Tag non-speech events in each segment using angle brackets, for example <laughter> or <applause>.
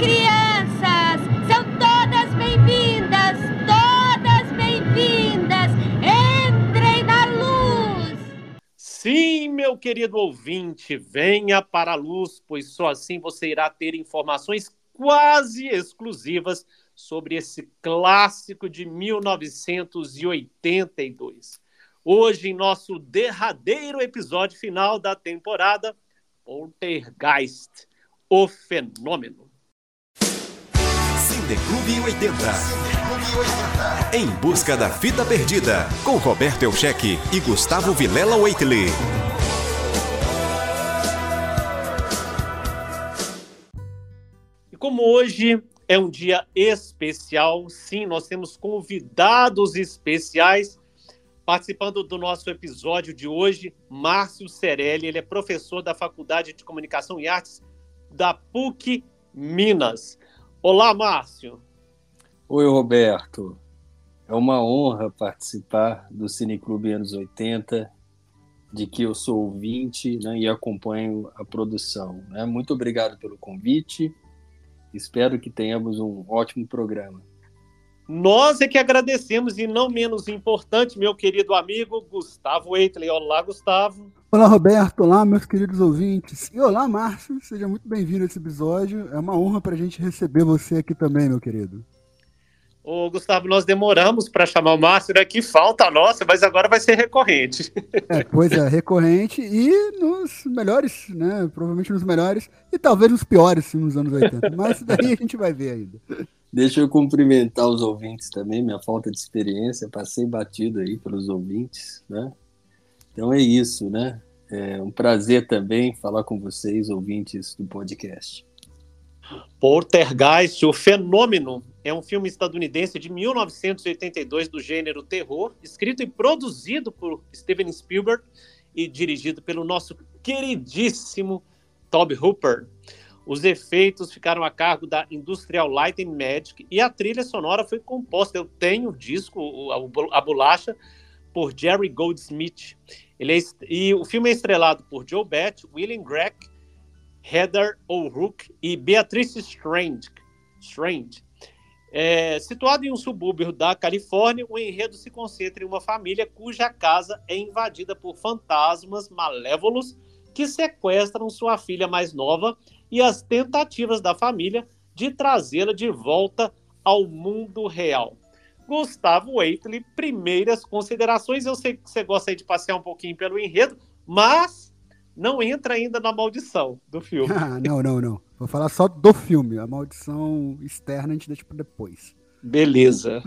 crianças! São todas bem-vindas! Todas bem-vindas! Entrem na luz! Sim, meu querido ouvinte, venha para a luz, pois só assim você irá ter informações quase exclusivas sobre esse clássico de 1982. Hoje, em nosso derradeiro episódio final da temporada, Poltergeist, o fenômeno. Cineclube 80. Em busca da fita perdida, com Roberto Elcheque e Gustavo Vilela Waitley. E como hoje é um dia especial, sim, nós temos convidados especiais participando do nosso episódio de hoje, Márcio Cerelli, ele é professor da Faculdade de Comunicação e Artes da PUC Minas. Olá, Márcio. Oi, Roberto. É uma honra participar do Cineclube Anos 80, de que eu sou ouvinte né, e acompanho a produção. Né? Muito obrigado pelo convite. Espero que tenhamos um ótimo programa. Nós é que agradecemos, e não menos importante, meu querido amigo Gustavo Eitley. Olá, Gustavo. Olá, Roberto. Olá, meus queridos ouvintes. E olá, Márcio. Seja muito bem-vindo a esse episódio. É uma honra para a gente receber você aqui também, meu querido. Ô, Gustavo, nós demoramos para chamar o Márcio, né? Que falta nossa, mas agora vai ser recorrente. É, pois é, recorrente e nos melhores, né? Provavelmente nos melhores e talvez nos piores nos anos 80. Mas daí a gente vai ver ainda. Deixa eu cumprimentar os ouvintes também, minha falta de experiência, passei batido aí pelos ouvintes, né? Então é isso, né? É um prazer também falar com vocês, ouvintes do podcast. Poltergeist, o Fenômeno, é um filme estadunidense de 1982 do gênero terror, escrito e produzido por Steven Spielberg e dirigido pelo nosso queridíssimo Toby Hooper. Os efeitos ficaram a cargo da Industrial Light and Magic e a trilha sonora foi composta. Eu tenho o disco, a bolacha, por Jerry Goldsmith. Ele é, e o filme é estrelado por Joe Bett, William Greck, Heather O'Rourke e Beatrice Strange. Strange. É, situado em um subúrbio da Califórnia, o enredo se concentra em uma família cuja casa é invadida por fantasmas malévolos que sequestram sua filha mais nova e as tentativas da família de trazê-la de volta ao mundo real. Gustavo Waitley, primeiras considerações. Eu sei que você gosta de passear um pouquinho pelo enredo, mas não entra ainda na maldição do filme. Ah, não, não, não. Vou falar só do filme. A maldição externa a gente deixa para depois. Beleza.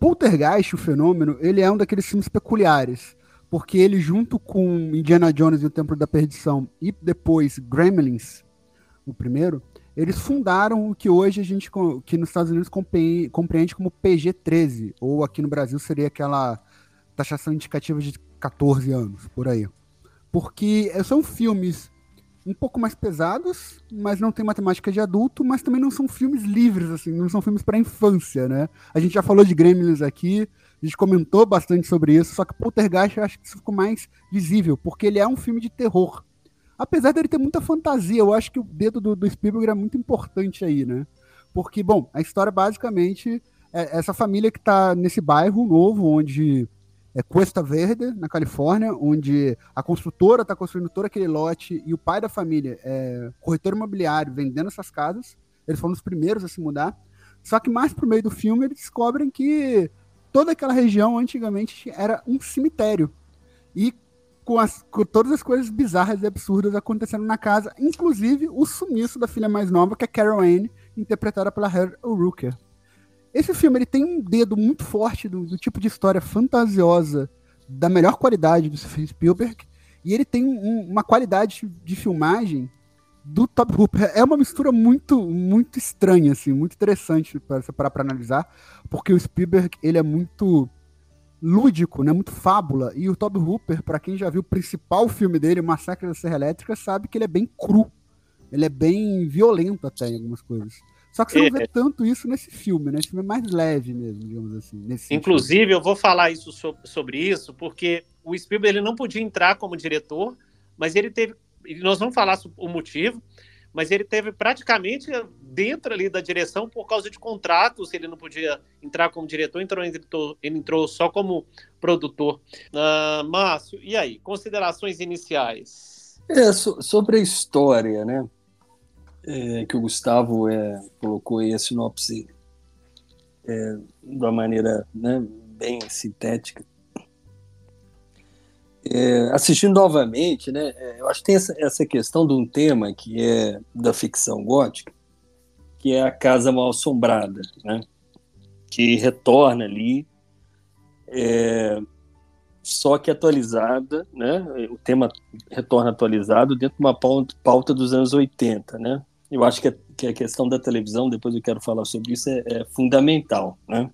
Poltergeist, o fenômeno, ele é um daqueles filmes peculiares, porque ele junto com Indiana Jones e o Templo da Perdição e depois Gremlins, o primeiro, eles fundaram o que hoje a gente, que nos Estados Unidos compreende como PG-13, ou aqui no Brasil seria aquela taxação indicativa de 14 anos, por aí. Porque são filmes um pouco mais pesados, mas não tem matemática de adulto, mas também não são filmes livres, assim, não são filmes para infância, né? A gente já falou de Gremlins aqui, a gente comentou bastante sobre isso, só que Poltergeist eu acho que isso ficou mais visível, porque ele é um filme de terror apesar dele ter muita fantasia, eu acho que o dedo do, do Spielberg é muito importante aí, né? Porque, bom, a história basicamente é essa família que está nesse bairro novo, onde é Cuesta Verde, na Califórnia, onde a construtora está construindo todo aquele lote e o pai da família é corretor imobiliário vendendo essas casas. Eles foram os primeiros a se mudar. Só que mais pro meio do filme eles descobrem que toda aquela região antigamente era um cemitério. E com, as, com todas as coisas bizarras e absurdas acontecendo na casa, inclusive o sumiço da filha mais nova, que é Carol Anne, interpretada pela Heather O'Rourke. Esse filme ele tem um dedo muito forte do, do, tipo de história fantasiosa da melhor qualidade do Spielberg e ele tem um, uma qualidade de filmagem do Top Hooper. É uma mistura muito muito estranha assim, muito interessante para para analisar, porque o Spielberg ele é muito lúdico, né? Muito fábula. E o Toby Hooper, para quem já viu o principal filme dele, Massacre da Serra Elétrica, sabe que ele é bem cru. Ele é bem violento até em algumas coisas. Só que você é. não vê tanto isso nesse filme, né? Esse filme é mais leve mesmo, digamos assim. Inclusive, sentido. eu vou falar isso sobre isso, porque o Spielberg ele não podia entrar como diretor, mas ele teve. Nós vamos falar o motivo, mas ele teve praticamente dentro ali da direção por causa de contratos, ele não podia entrar como diretor, entrou, entrou ele entrou só como produtor. Uh, Márcio, e aí, considerações iniciais? É, so, sobre a história, né, é, que o Gustavo é, colocou aí a sinopse é, de uma maneira né, bem sintética, é, assistindo novamente, né, é, eu acho que tem essa, essa questão de um tema que é da ficção gótica, que é a casa mal assombrada, né, que retorna ali, é, só que atualizada, né, o tema retorna atualizado dentro de uma pauta dos anos 80, né, eu acho que a, que a questão da televisão, depois eu quero falar sobre isso, é, é fundamental, né,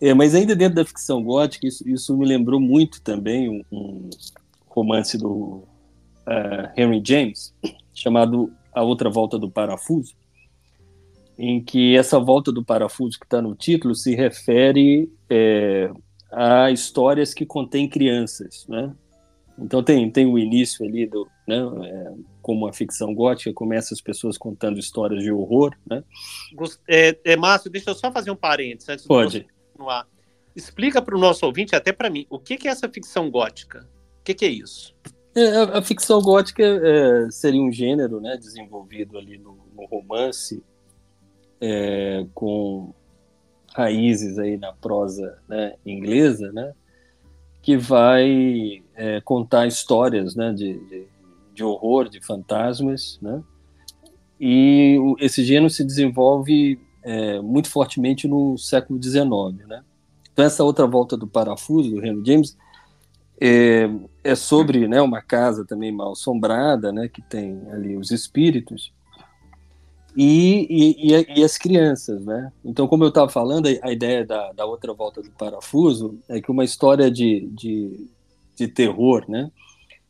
é, mas ainda dentro da ficção gótica, isso, isso me lembrou muito também um, um romance do uh, Henry James, chamado A Outra Volta do Parafuso, em que essa volta do parafuso que está no título se refere é, a histórias que contêm crianças, né? Então tem, tem o início ali do, né, é, como a ficção gótica começa as pessoas contando histórias de horror, né? É, é Márcio, deixa eu só fazer um parênteses antes Pode. Do continuar. Explica para o nosso ouvinte, até para mim, o que, que, é essa ficção gótica? O que, que é isso? É, a, a, ficção gótica é, seria um gênero né, desenvolvido ali no, no romance, é, com raízes aí na prosa né, inglesa, né, que vai é, contar histórias né, de, de, de, horror, de fantasmas, né, e esse gênero se desenvolve é, muito fortemente no século XIX. Né? Então, essa outra volta do parafuso, do Henry James, é, é sobre né, uma casa também mal assombrada, né, que tem ali os espíritos, e, e, e, as crianças, né? Então, como eu estava falando, a, ideia da, da, outra volta do parafuso é que uma história de, de, de terror, né?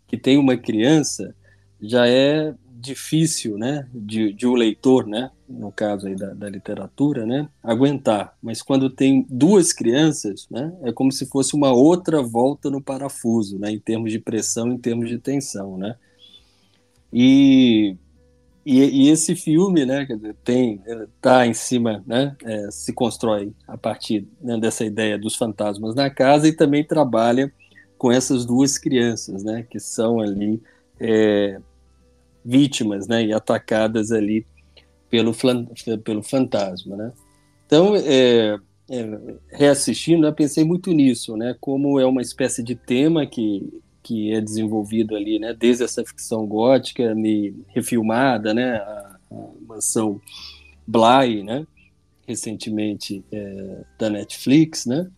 Que tem uma criança, já é difícil, né, de, de o leitor, né, no caso aí da, da, literatura, né, aguentar. Mas quando tem duas crianças, né, é como se fosse uma outra volta no parafuso, né, em termos de pressão, em termos de tensão, né. E, e, e esse filme, né, tem tá em cima, né, é, se constrói a partir né, dessa ideia dos fantasmas na casa e também trabalha com essas duas crianças, né, que são ali é, vítimas, né, e atacadas ali pelo, pelo fantasma, né. Então, é, é, reassistindo, eu pensei muito nisso, né, como é uma espécie de tema que, que é desenvolvido ali, né, desde essa ficção gótica, me refilmada, né, a, a mansão Bly, né, recentemente é, da Netflix, né,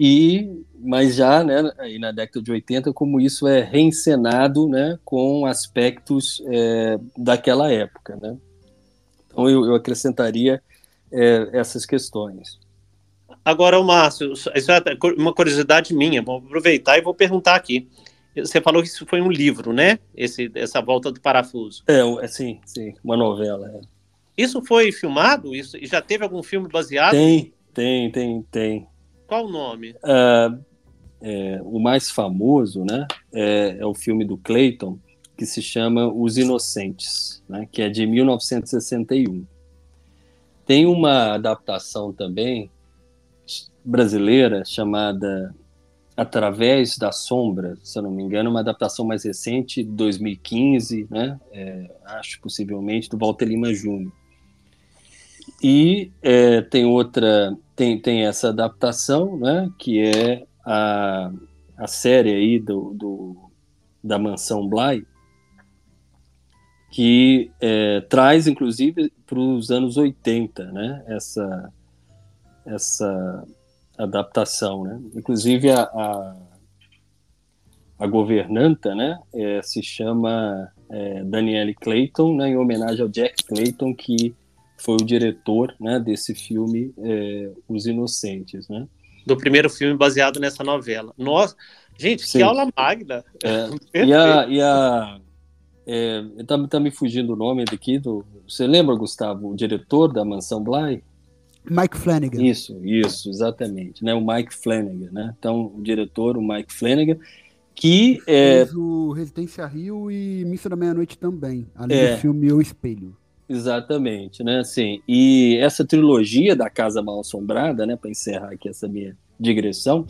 e mas já né, aí na década de 80 como isso é reencenado né, com aspectos é, daquela época né? Então eu, eu acrescentaria é, essas questões. Agora o Márcio isso é uma curiosidade minha vou aproveitar e vou perguntar aqui. Você falou que isso foi um livro né? Esse essa volta do parafuso. É, é sim sim uma novela é. isso foi filmado? Isso já teve algum filme baseado? Tem tem tem tem. Qual o nome? Uh, é, o mais famoso, né, é, é, o filme do Clayton que se chama Os Inocentes, né, que é de 1961. Tem uma adaptação também brasileira chamada Através da Sombra, se eu não me engano, uma adaptação mais recente, de 2015, né, é, acho possivelmente, do Walter Lima Júnior. E é, tem outra, tem, tem essa adaptação, né, que é a, a série aí do, do da Mansão Bly, que é, traz, inclusive, para os anos 80, né, essa, essa adaptação, né? Inclusive, a, a, a governanta, né, é, se chama é, Danielle Clayton, né, em homenagem ao Jack Clayton, que foi o diretor né, desse filme é, Os Inocentes, né? Do primeiro filme baseado nessa novela. Nossa, gente, Sim. que aula magna! É, <laughs> e a, e a é, tá, tá, me fugindo o nome daqui do. Você lembra, Gustavo, o diretor da Mansão Bly? Mike Flanagan. Isso, isso, exatamente, né? O Mike Flanagan, né? Então, o diretor, o Mike Flanagan, que é, Fez o Residência Rio e Missa da Meia-Noite também, além É. do filme O Espelho. Exatamente, né? Assim, e essa trilogia da Casa Mal Assombrada, né, para encerrar aqui essa minha digressão,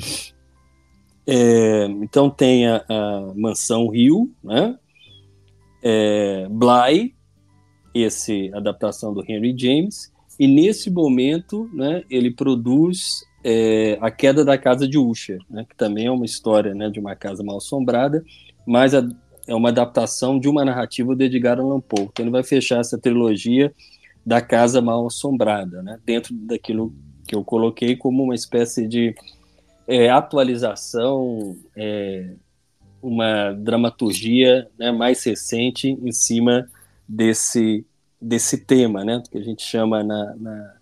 é, então tem a, a Mansão Rio, né? É, Bly, esse adaptação do Henry James, e nesse momento, né, ele produz é, a Queda da Casa de Usher, né, que também é uma história, né, de uma casa mal assombrada, mas a, é uma adaptação de uma narrativa do Edgar Allan Poe. Então ele vai fechar essa trilogia da Casa Mal Assombrada, né? dentro daquilo que eu coloquei como uma espécie de é, atualização, é, uma dramaturgia né, mais recente em cima desse, desse tema, né? que a gente chama na, na,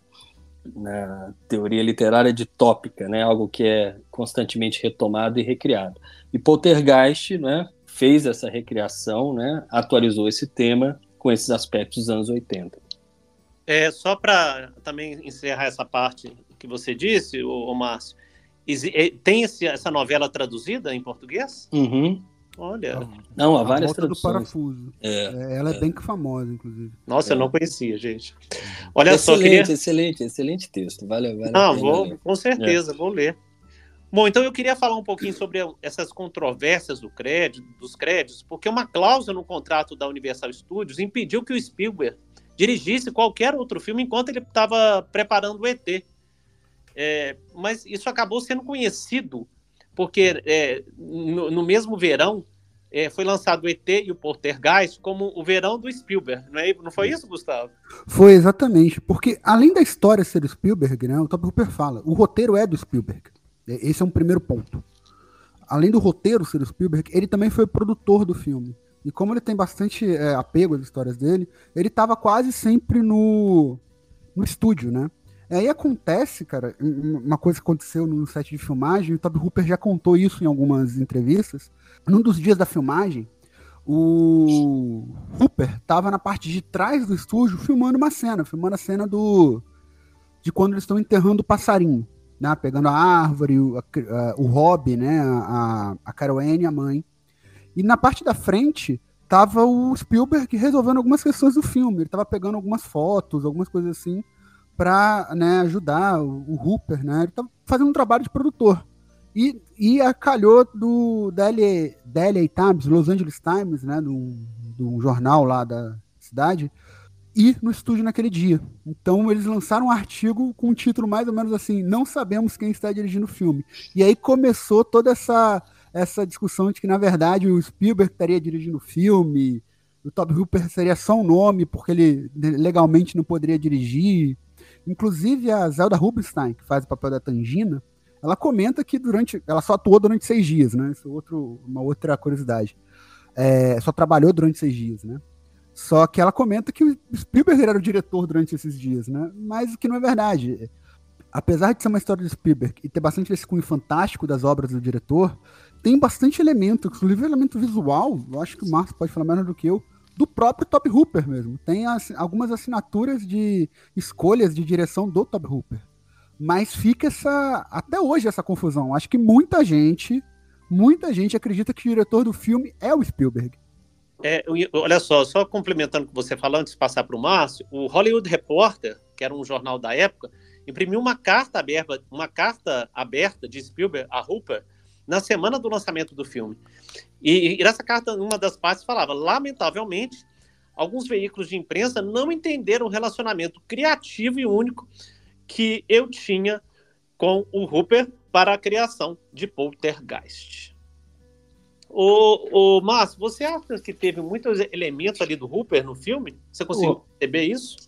na teoria literária de tópica, né? algo que é constantemente retomado e recriado. E Poltergeist, né, fez essa recriação, né, atualizou esse tema com esses aspectos dos anos 80. É, só para também encerrar essa parte que você disse, o, Márcio, tem esse- essa novela traduzida em português? Uhum. Olha, Não, há A várias do traduções. Parafuso. É. É, ela é, bem famosa, inclusive. nossa, eu não conhecia, gente. Olha só, excelente, queria... excelente, excelente texto. Vale, vale a Não, pena vou, ler. com certeza, vou ler. Bom, então eu queria falar um pouquinho sobre essas controvérsias do crédito, dos créditos, porque uma cláusula no contrato da Universal Studios impediu que o Spielberg dirigisse qualquer outro filme enquanto ele estava preparando o ET. É, mas isso acabou sendo conhecido, porque é, no, no mesmo verão é, foi lançado o ET e o Poltergeist como o verão do Spielberg, não, é, não foi isso, Gustavo? Foi exatamente, porque além da história ser do Spielberg, né, o Top Hooper fala, o roteiro é do Spielberg. É- Esse é um primeiro ponto. Além do roteiro ser do Spielberg, ele também foi produtor do filme. E como ele tem bastante é, apego às histórias dele, ele estava quase sempre no, no estúdio, né? Aí acontece, cara, um- uma coisa que aconteceu no set de filmagem, o Toby Hooper já contou isso em algumas entrevistas. Num dos dias da filmagem, o Hooper estava na parte de trás do estúdio filmando uma cena, filmando a cena do de quando eles estão enterrando o passarinho, né? Pegando a árvore, o, a- o Rob, né? A, a Carol Anne a mãe. E na parte da frente tava o Spielberg resolvendo algumas questões do filme. Ele tava pegando algumas fotos, algumas coisas assim, para né, ajudar o, o Hooper, né? Ele tava fazendo um trabalho de produtor. E, e a calhou do da LA, Times, Los Angeles Times, né? Do, do jornal lá da cidade, ir no estúdio naquele dia. Então eles lançaram um artigo com um título mais ou menos assim: Não sabemos quem está dirigindo o filme. E aí começou toda essa, essa discussão de que, na verdade, o Spielberg estaria dirigindo o filme, o Toby Hooper seria só um nome, porque ele legalmente não poderia dirigir. Inclusive a Zelda Rubinstein, que faz o papel da Tangina, ela comenta que durante. Ela só atuou durante seis dias, né? Isso é outro, uma outra curiosidade. É, só trabalhou durante seis dias, né? Só que ela comenta que o Spielberg era o diretor durante esses dias, né? Mas o que não é verdade. Apesar de ser uma história do Spielberg e ter bastante esse cunho fantástico das obras do diretor, tem bastante elemento, inclusive elemento visual, eu acho que o Marcos pode falar melhor do que eu, do próprio Top Hooper mesmo. Tem as- algumas assinaturas de escolhas de direção do Top Hooper. Mas fica essa, até hoje, essa confusão. Acho que muita gente, muita gente acredita que o diretor do filme é o Spielberg. É, olha só, só complementando o que você falou antes de passar para o Márcio, o Hollywood Reporter, que era um jornal da época, imprimiu uma carta aberta, uma carta aberta de Spielberg a Hooper na semana do lançamento do filme. E, e nessa carta, uma das partes falava: lamentavelmente, alguns veículos de imprensa não entenderam o relacionamento criativo e único que eu tinha com o Hooper para a criação de Poltergeist. O, o Márcio, você acha que teve muitos elementos ali do Hooper no filme? Você conseguiu perceber isso?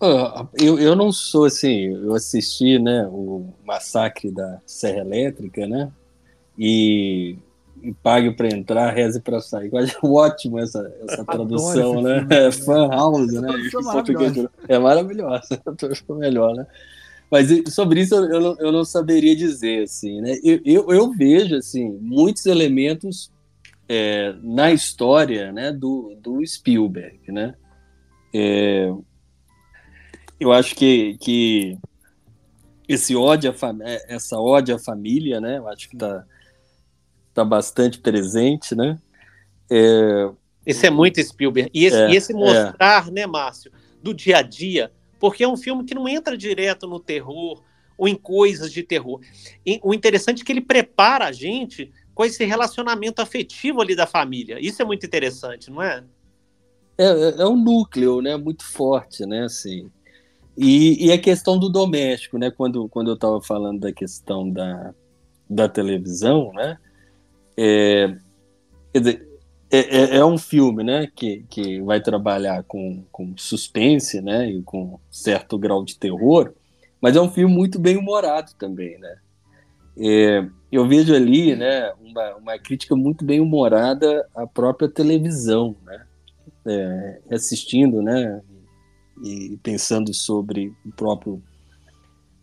Ah, eu, eu não sou assim, eu assisti né, o massacre da Serra Elétrica, né? E, e pague para entrar, reze para sair. Eu acho <laughs> ótimo essa, essa tradução, né? filme, É fan house, né? português. maravilhosa. É maravilhosa, <laughs> melhor, né? Mas sobre isso eu, eu não, eu não saberia dizer, assim, né? Eu, eu, eu vejo, assim, muitos elementos é, na história, né, do, do Spielberg, né? É, eu acho que, que esse ódio é, essa ódio à família, né? Eu acho que tá tá bastante presente, né? É, esse é muito Spielberg. E esse, É, e esse mostrar, né, Márcio, do dia a dia, porque é um filme que não entra direto no terror ou em coisas de terror. E o interessante é que ele prepara a gente com esse relacionamento afetivo ali da família. Isso é muito interessante, não é? é, é um núcleo, né? Muito forte, né? Assim. E, e a questão do doméstico, né? Quando, quando eu estava falando da questão da, da televisão, né? É, quer dizer, é, é, é um filme, né? Que, que vai trabalhar com, com suspense, né? E com certo grau de terror, mas é um filme muito bem humorado também, né? É, eu vejo ali, né? Uma, uma crítica muito bem humorada à própria televisão, né? É, assistindo, né? E pensando sobre o próprio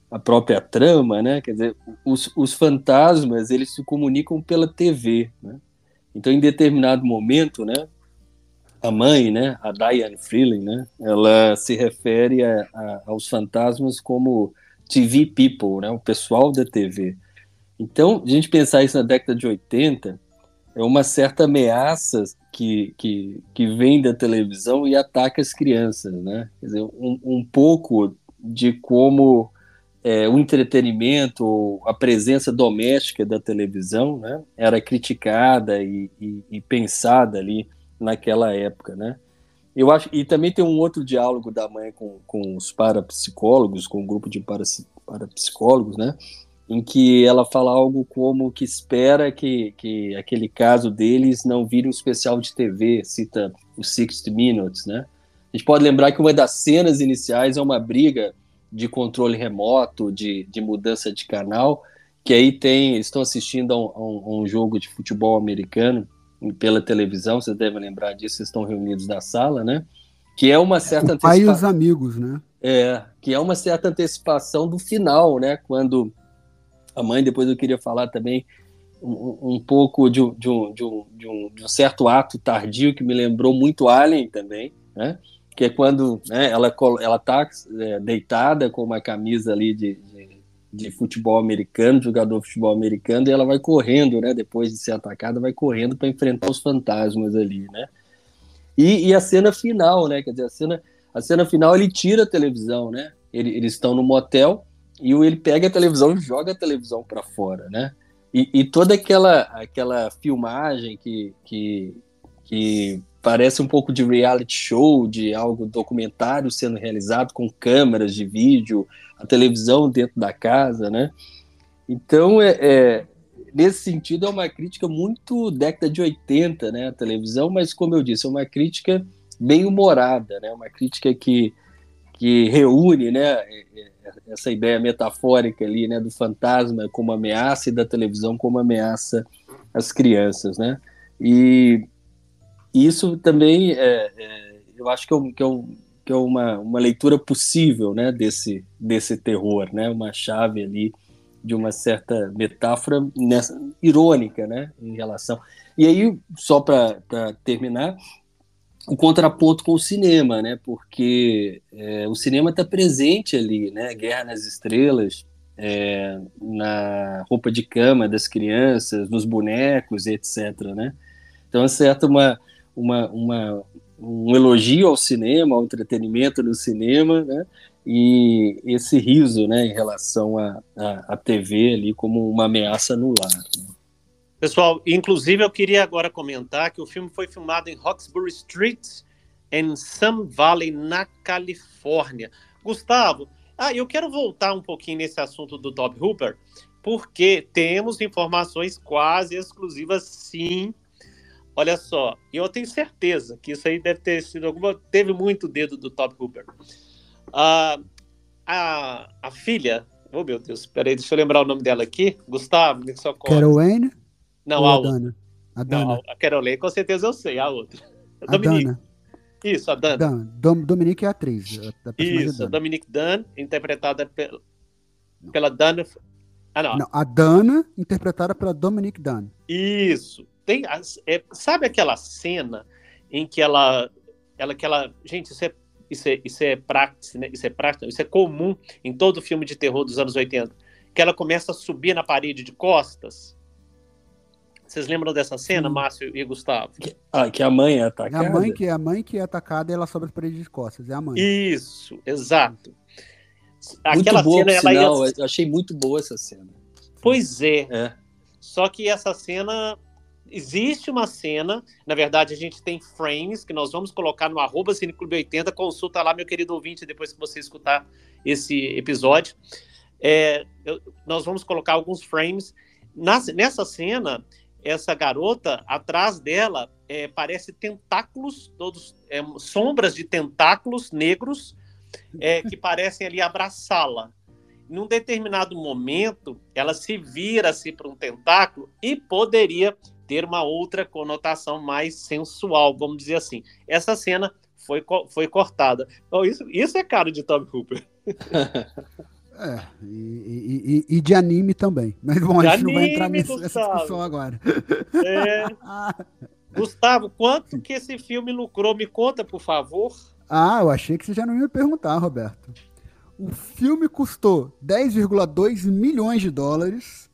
a própria trama, né? Quer dizer, os, os fantasmas eles se comunicam pela TV, né? Então, em determinado momento, né? A mãe, né? A Diane Freeling, né? Ela se refere a, a, aos fantasmas como TV people, né? O pessoal da TV. Então, a gente pensar isso na década de 80 é uma certa ameaça que, que, que vem da televisão e ataca as crianças, né? Quer dizer, um, um pouco de como é, o entretenimento, a presença doméstica da televisão, né, era criticada e, e, e, pensada ali naquela época, né? Eu acho e também tem um outro diálogo da mãe com, com os parapsicólogos, com o um grupo de parapsicólogos, né? Em que ela fala algo como que espera que, que aquele caso deles não vire um especial de TV, cita os 60 Minutes, né? A gente pode lembrar que uma das cenas iniciais é uma briga de controle remoto, de, de mudança de canal, que aí tem, eles estão assistindo a um, a um, jogo de futebol americano pela televisão, vocês devem lembrar disso, vocês estão reunidos na sala, né? Que é uma certa o pai antecipa... e os amigos, né? É, que é uma certa antecipação do final, né? Quando a mãe, depois eu queria falar também um, um pouco de, de, um, de, um, de, um, certo ato tardio que me lembrou muito Alien também, né? que é quando né, ela ela está é, deitada com uma camisa ali de, de, de, futebol americano, jogador de futebol americano, e ela vai correndo, né? Depois de ser atacada, vai correndo para enfrentar os fantasmas ali, né? E, e, a cena final, né? Quer dizer, a cena, a cena final ele tira a televisão, né? Ele, eles estão no motel e ele pega a televisão e joga a televisão para fora, né? E, e, toda aquela aquela filmagem que, que, que parece um pouco de reality show, de algo documentário sendo realizado com câmeras de vídeo, a televisão dentro da casa, né? Então, é, é, nesse sentido, é uma crítica muito década de 80, né? A televisão, mas como eu disse, é uma crítica bem humorada, né? Uma crítica que, que reúne, né? Essa ideia metafórica ali, né, do fantasma como ameaça e da televisão como ameaça às crianças, né? E isso também é, é, eu acho que é, que é, que é uma, uma leitura possível, né, desse, desse terror, né? Uma chave ali de uma certa metáfora nessa, irônica, né, em relação. E aí, só para terminar, o contraponto com o cinema, né? Porque é, o cinema está presente ali, né? Guerra nas Estrelas, é, na roupa de cama das crianças, nos bonecos, etc. Né? Então é certo uma, uma, uma, um elogio ao cinema, ao entretenimento no cinema, né? E esse riso, né, em relação à TV ali como uma ameaça no lar. Né? Pessoal, inclusive eu queria agora comentar que o filme foi filmado em Roxbury Street, em Sun Valley, na Califórnia. Gustavo, ah, eu quero voltar um pouquinho nesse assunto do Top Hooper, porque temos informações quase exclusivas, sim. Olha só, eu tenho certeza que isso aí deve ter sido alguma. Teve muito dedo do Top Hooper. Ah, a, a filha. Oh, meu Deus, peraí, deixa eu lembrar o nome dela aqui. Gustavo, me socorre. Carol Wayne? Não, a, a Dana. A Dana. Não, a com certeza eu sei, a outra. A, Dominique. Dana. Isso, a Dana. Dan. Dom, Dominique é a atriz. A Isso, a Dominique Dunn, interpretada pela, pela Dana. Ah, não. não. A Dana, interpretada pela Dominique Dunn. Isso. Tem, é, sabe aquela cena em que ela, ela, que ela, gente, isso é, isso é, isso é prático, né? isso é prático, isso é comum em todo filme de terror dos anos 80, que ela começa a subir na parede de costas Vocês lembram dessa cena, Sim. Márcio e Gustavo? Que, ah, que a mãe é É atacada? a mãe que, é a mãe que é atacada e ela sobe as paredes de costas. É a mãe. Isso, exato. Muito Aquela boa, cena, ela sinal. ia. Eu achei muito boa essa cena. Pois é. É. Só que essa cena. Existe uma cena, na verdade, a gente tem frames que nós vamos colocar no arroba Cineclube 80. Consulta lá, meu querido ouvinte, depois que você escutar esse episódio. É, eu- nós vamos colocar alguns frames. Nas- nessa cena, essa garota, atrás dela, é, parece tentáculos, todos é, sombras de tentáculos negros é, que parecem ali abraçá-la. Num determinado momento, ela se vira-se para um tentáculo e poderia ter uma outra conotação mais sensual, vamos dizer assim. Essa cena foi, foi cortada. Então, isso, isso é cara de Tom Hooper. <laughs> É, e, e- e- de anime também. <laughs> Mas bom, De a gente não vai entrar nessa Gustavo. discussão agora. É. <laughs> Gustavo, quanto que esse filme lucrou? Me conta, por favor. Ah, eu achei que você já não ia me perguntar, Roberto. O filme custou 10,2 milhões de dólares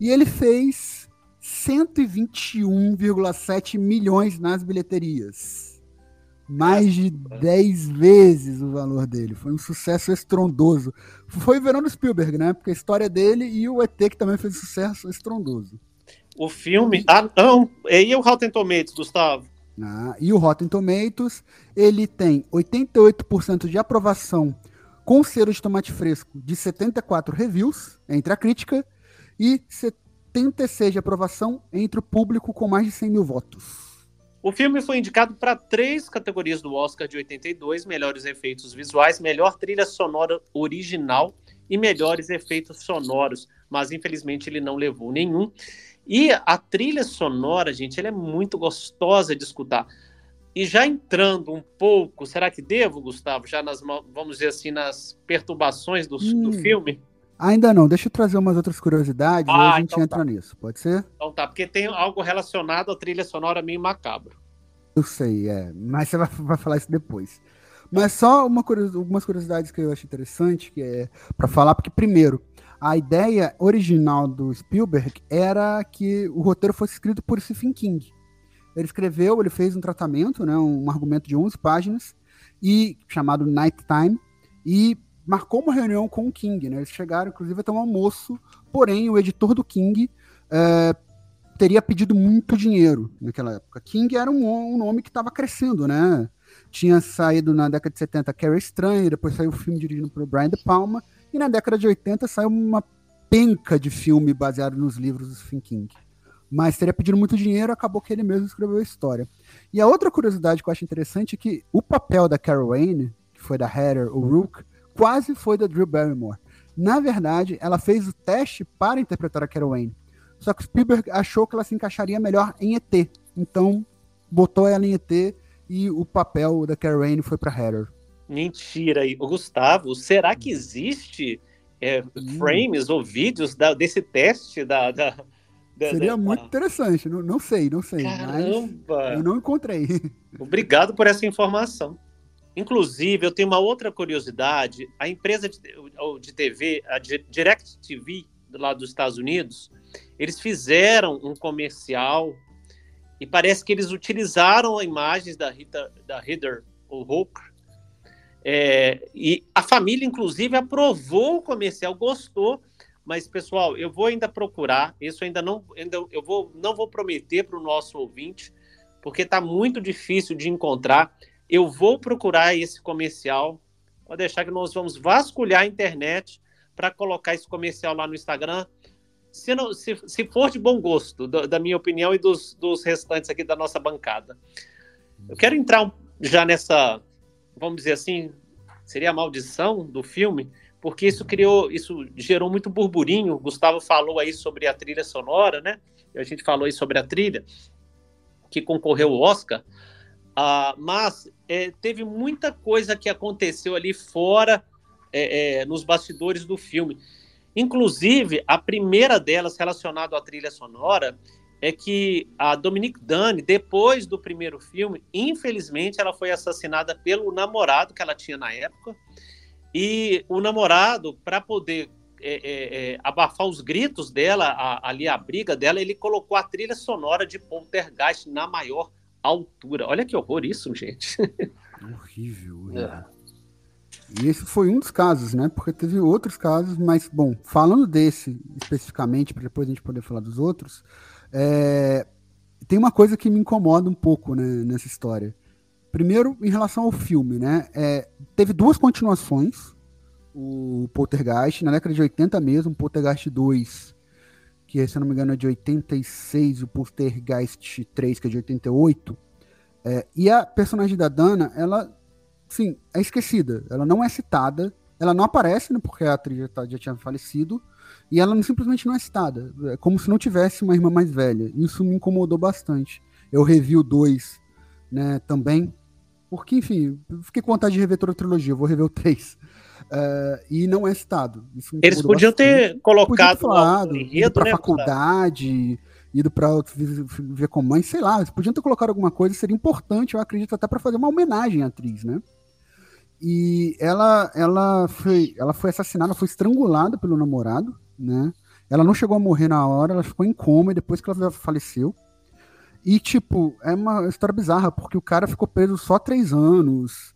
e ele fez 121,7 milhões nas bilheterias. Mais de 10 vezes o valor dele. Foi um sucesso estrondoso. Foi verão do Spielberg, né? Porque a história dele e o ET que também fez sucesso estrondoso. O filme. Ah, não. E o Rotten Tomatoes, Gustavo? Ah, e o Rotten Tomatoes, ele tem 88% de aprovação com selo de tomate fresco de 74 reviews entre a crítica e 76 de aprovação entre o público com mais de 100 mil votos. O filme foi indicado para três categorias do Oscar de 82: melhores efeitos visuais, melhor trilha sonora original e melhores efeitos sonoros. Mas infelizmente ele não levou nenhum. E a trilha sonora, gente, ela é muito gostosa de escutar. E já entrando um pouco, será que devo, Gustavo, já nas, vamos dizer assim, nas perturbações do, Hum. do filme? Ainda não, deixa eu trazer umas outras curiosidades e Ah, a gente então entra tá. nisso, pode ser? Então tá, porque tem algo relacionado à trilha sonora meio macabro. Eu sei, é, mas você vai, vai falar isso depois. Mas só uma curios- algumas curiosidades que eu acho interessante, que é para falar, porque primeiro, a ideia original do Spielberg era que o roteiro fosse escrito por Stephen King. Ele escreveu, ele fez um tratamento, né, um argumento de 11 páginas, e chamado Nighttime, e marcou uma reunião com o King. Né, eles chegaram, inclusive, a ter um almoço, porém, o editor do King eh, teria pedido muito dinheiro naquela época. King era um, um nome que estava crescendo, né? Tinha saído na década de 70 Carrie Estranha, depois saiu o filme dirigido por Brian De Palma, e na década de 80 saiu uma penca de filme baseado nos livros do Stephen King. Mas teria pedido muito dinheiro, acabou que ele mesmo escreveu a história. E a outra curiosidade que eu acho interessante é que o papel da Carol Wayne, que foi da Heather O'Rourke, quase foi da Drew Barrymore. Na verdade, ela fez o teste para interpretar a Carol Wayne. Só que o Spielberg achou que ela se encaixaria melhor em ET. Então, botou ela em ET e o papel da Carol Wayne foi para Heather. Mentira. Ô, Gustavo, será que existe é, Hum. frames ou vídeos da- desse teste da. da- Seria muito interessante. Não, não sei, não sei. Caramba! eu não encontrei. <laughs> Obrigado por essa informação. Inclusive, eu tenho uma outra curiosidade. A empresa de, de TV, a Di- DirecTV, lá dos Estados Unidos, eles fizeram um comercial e parece que eles utilizaram imagens da Rita, da Heather O'Rourke. É, e a família, inclusive, aprovou o comercial, gostou. Mas, pessoal, eu vou ainda procurar. Isso ainda não, ainda eu vou, não vou prometer para o nosso ouvinte, porque está muito difícil de encontrar. Eu vou procurar esse comercial. Pode deixar que nós vamos vasculhar a internet para colocar esse comercial lá no Instagram. Se, não, se, se for de bom gosto, do, da minha opinião e dos, dos restantes aqui da nossa bancada. Eu quero entrar já nessa, vamos dizer assim, seria a maldição do filme, porque isso criou, isso gerou muito burburinho. O Gustavo falou aí sobre a trilha sonora, né? A gente falou aí sobre a trilha que concorreu ao Oscar. Ah, mas é, teve muita coisa que aconteceu ali fora, é, é, nos bastidores do filme. Inclusive, a primeira delas relacionada à trilha sonora é que a Dominique Dunne, depois do primeiro filme, infelizmente, ela foi assassinada pelo namorado que ela tinha na época. E o namorado, para poder é, é, é, abafar os gritos dela, a, ali a briga dela, ele colocou a trilha sonora de Poltergeist na maior altura. Olha que horror isso, gente. Horrível. <laughs> horrível. É. E esse foi um dos casos, né? Porque teve outros casos, mas, bom, falando desse especificamente, para depois a gente poder falar dos outros, é... tem uma coisa que me incomoda um pouco né, nessa história. Primeiro, em relação ao filme, né? É... Teve duas continuações, o Poltergeist, na década de 80 mesmo, o Poltergeist 2, que se não me engano é de 86, o Poltergeist 3, que é de 88. É... E a personagem da Dana, ela sim, é esquecida. Ela não é citada, ela não aparece, né, porque a atriz já, tá, já tinha falecido, e ela simplesmente não é citada. É como se não tivesse uma irmã mais velha. Isso me incomodou bastante. Eu revi o 2 né, também, porque, enfim, fiquei com vontade de rever toda a trilogia, eu vou rever o 3. Uh, e não é citado. Eles podiam bastante. ter colocado ter falado, ido pra né, faculdade, ido para ver com mãe, sei lá, eles podiam ter colocado alguma coisa, seria importante, eu acredito, até para fazer uma homenagem à atriz, né? E ela, ela, foi, ela foi assassinada, foi estrangulada pelo namorado, né? Ela não chegou a morrer na hora, ela ficou em coma depois que ela faleceu. E, tipo, é uma história bizarra, porque o cara ficou preso só três anos.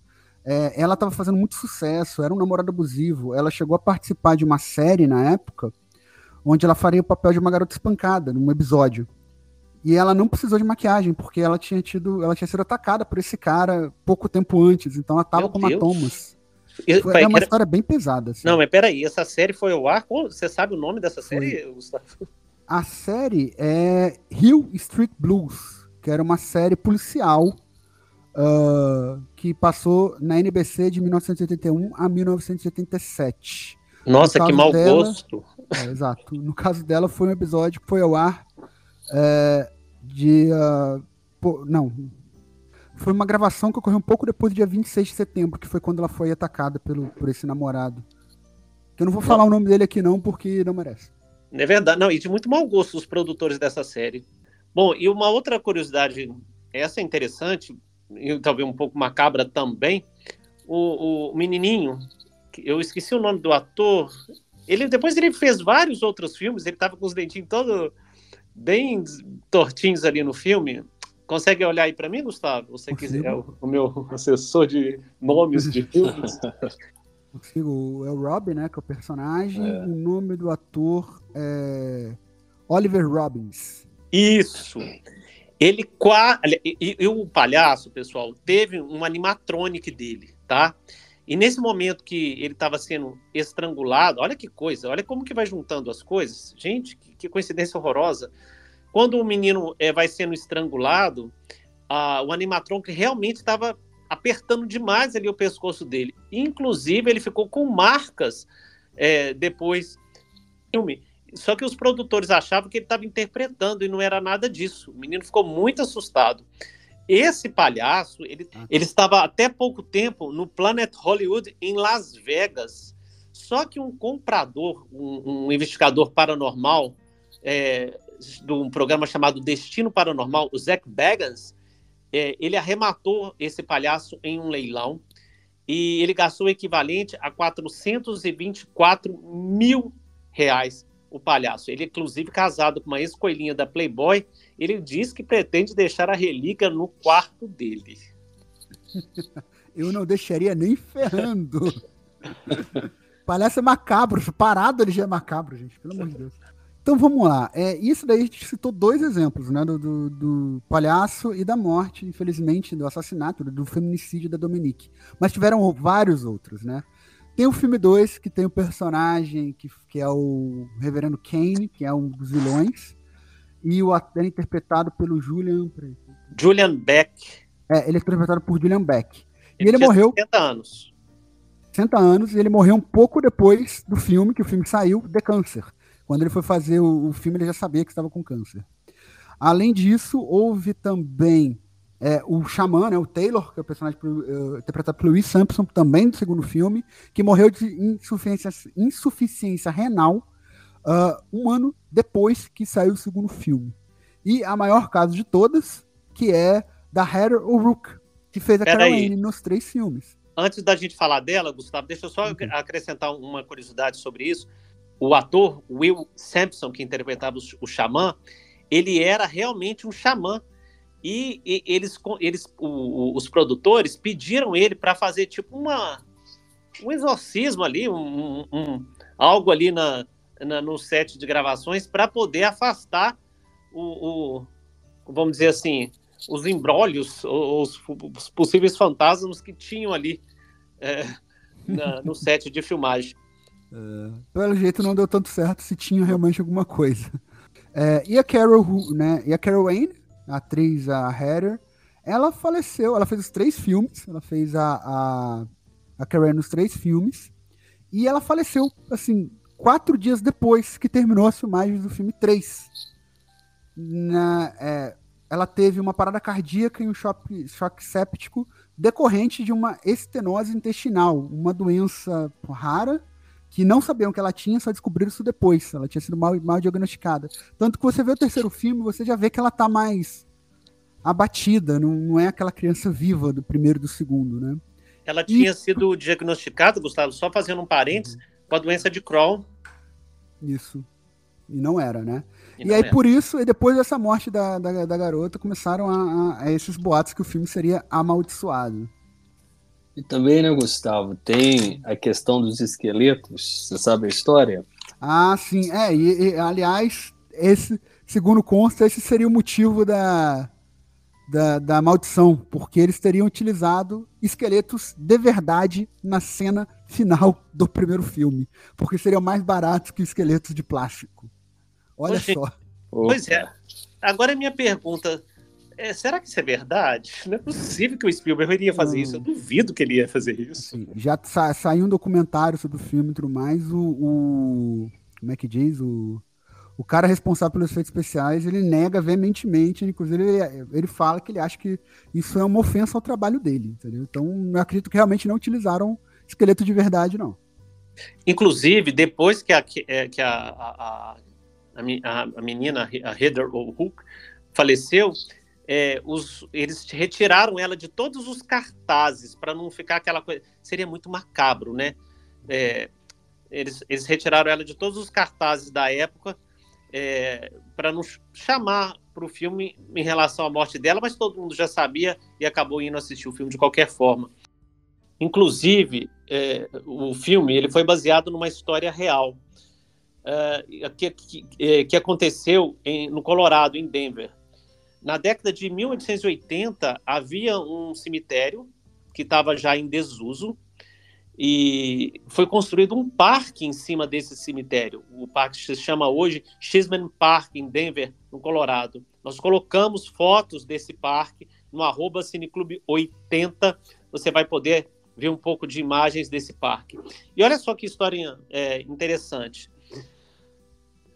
É, ela estava fazendo muito sucesso, era um namorado abusivo. Ela chegou a participar de uma série na época, onde ela faria o papel de uma garota espancada, num episódio. E ela não precisou de maquiagem, porque ela tinha tido, ela tinha sido atacada por esse cara pouco tempo antes, então ela tava com hematomas. Foi, é uma história bem pesada. Assim. Não, mas peraí, essa série foi ao ar? Você sabe o nome dessa série, foi. Gustavo? A série é Hill Street Blues, que era uma série policial uh, que passou na NBC de 1981 a 1987. Nossa, que mau dela, gosto. É, exato. No caso dela, foi um episódio que foi ao ar é, dia. Pô, não. Foi uma gravação que ocorreu um pouco depois do dia 26 de setembro, que foi quando ela foi atacada pelo, por esse namorado. Que eu não vou falar não. o nome dele aqui, não, porque não merece. É verdade, não, e de muito mau gosto os produtores dessa série. Bom, e uma outra curiosidade, essa é interessante, e talvez um pouco macabra também. O, o menininho, eu esqueci o nome do ator, ele depois ele fez vários outros filmes, ele tava com os dentinhos todos bem tortinhos ali no filme. Consegue olhar aí para mim, Gustavo? Você quiser, é o, o, meu assessor de nomes de <laughs> filmes. Consigo. É o Rob, né? Que é o personagem. É. O nome do ator é Oliver Robbins. Isso. Ele. E, e, o palhaço, pessoal, teve um animatronic dele, tá? E nesse momento que ele estava sendo estrangulado, olha que coisa, olha como que vai juntando as coisas. Gente, que, que coincidência horrorosa. Quando o menino é, vai sendo estrangulado, a, o animatrônico realmente estava apertando demais ali o pescoço dele. Inclusive, ele ficou com marcas é, depois do filme. Só que os produtores achavam que ele estava interpretando e não era nada disso. O menino ficou muito assustado. Esse palhaço, ele, ah. ele estava até pouco tempo no Planet Hollywood em Las Vegas. Só que um comprador, um, um investigador paranormal, é, de um programa chamado Destino Paranormal, o Zach Bagans, é, ele arrematou esse palhaço em um leilão e ele gastou o equivalente a 424 mil reais o palhaço. Ele, inclusive, casado com uma ex-coelhinha da Playboy, ele diz que pretende deixar a relíquia no quarto dele. <laughs> Eu não deixaria nem ferrando. <laughs> palhaço é macabro, parado ele já é macabro, gente, pelo amor de Deus. Então vamos lá. É, isso daí a gente citou dois exemplos, né? Do, do, do, palhaço e da morte, infelizmente, do assassinato, do feminicídio da Dominique. Mas tiveram vários outros, né? Tem o filme 2, que tem o personagem que, que é o Reverendo Kane, que é um dos vilões, e o ator é interpretado pelo Julian. Julian Beck. É, ele é interpretado por Julian Beck. Ele e ele morreu. 60 anos. 60 anos, e ele morreu um pouco depois do filme, que o filme saiu, de câncer. Quando ele foi fazer o, o filme, ele já sabia que estava com câncer. Além disso, houve também é, o Xamã, né, o Taylor, que é o personagem uh, interpretado pelo Louis Sampson, também do segundo filme, que morreu de insuficiência, insuficiência renal uh, um ano depois que saiu o segundo filme. E a maior caso de todas, que é da Heather O'Rourke, que fez a Pera Caroline nos três filmes. Antes da gente falar dela, Gustavo, deixa eu só okay. acrescentar uma curiosidade sobre isso. o ator Will Sampson, que interpretava o, o xamã, ele era realmente um xamã. E, e eles, eles o, o, os produtores pediram ele para fazer tipo uma, um exorcismo ali, um, um algo ali na, na, no set de gravações para poder afastar o, o, vamos dizer assim, os embrólios, os, os possíveis fantasmas que tinham ali é, na, no <laughs> set de filmagem. É, pelo jeito não deu tanto certo se tinha realmente alguma coisa. É, e a Carol, né? E a Carol Wayne, a atriz, a Heather, ela faleceu. Ela fez os três filmes. Ela fez a, a, a Wayne nos três filmes. E ela faleceu, assim, quatro dias depois que terminou as filmagens do filme 3. Na, é, ela teve uma parada cardíaca e um choque, choque séptico decorrente de uma estenose intestinal, uma doença rara que não sabiam que ela tinha, só descobriram isso depois. Ela tinha sido mal, mal diagnosticada. Tanto que você vê o terceiro filme, você já vê que ela tá mais abatida, não, não é aquela criança viva do primeiro e do segundo, né? Ela tinha e... sido diagnosticada, Gustavo, só fazendo um parênteses, uhum. com a doença de Crohn. Isso. E não era, né? E, e aí, era. por isso, e depois dessa morte da, da, da garota, começaram a, a, a, esses boatos que o filme seria amaldiçoado. E também, né, Gustavo, tem a questão dos esqueletos, você sabe a história? Ah, sim, é, e, e aliás, esse, segundo consta, esse seria o motivo da, da, da maldição, porque eles teriam utilizado esqueletos de verdade na cena final do primeiro filme, porque seriam mais baratos que esqueletos de plástico. Olha Oxe, só. Pois é. Agora a minha pergunta: é, será que isso é verdade? Não é possível que o Spielberg iria fazer hum. isso. Eu duvido que ele ia fazer isso. Assim, já sa saiu um documentário sobre o filme e tudo mais. O, o, Como é que diz? O, o cara responsável pelos efeitos especiais ele nega veementemente. Inclusive, ele, ele fala que ele acha que isso é uma ofensa ao trabalho dele. Entendeu? Então, eu acredito que realmente não utilizaram esqueleto de verdade, não. Inclusive, depois que a, é, que a, a, a, a menina, a Heather Hook, faleceu, é, os, eles retiraram ela de todos os cartazes para não ficar aquela coisa. Seria muito macabro, né? É, eles, eles, retiraram ela de todos os cartazes da época é, para não chamar para o filme em relação à morte dela, mas todo mundo já sabia e acabou indo assistir o filme de qualquer forma. Inclusive, é, o filme ele foi baseado numa história real uh, que, que, é, que, aconteceu em, no Colorado, em Denver. Na década de 1880, havia um cemitério que estava já em desuso e foi construído um parque em cima desse cemitério. O parque se chama hoje Chisman Park, em Denver, no Colorado. Nós colocamos fotos desse parque no arroba Cineclube 80. Você vai poder ver um pouco de imagens desse parque. E olha só que história é, interessante.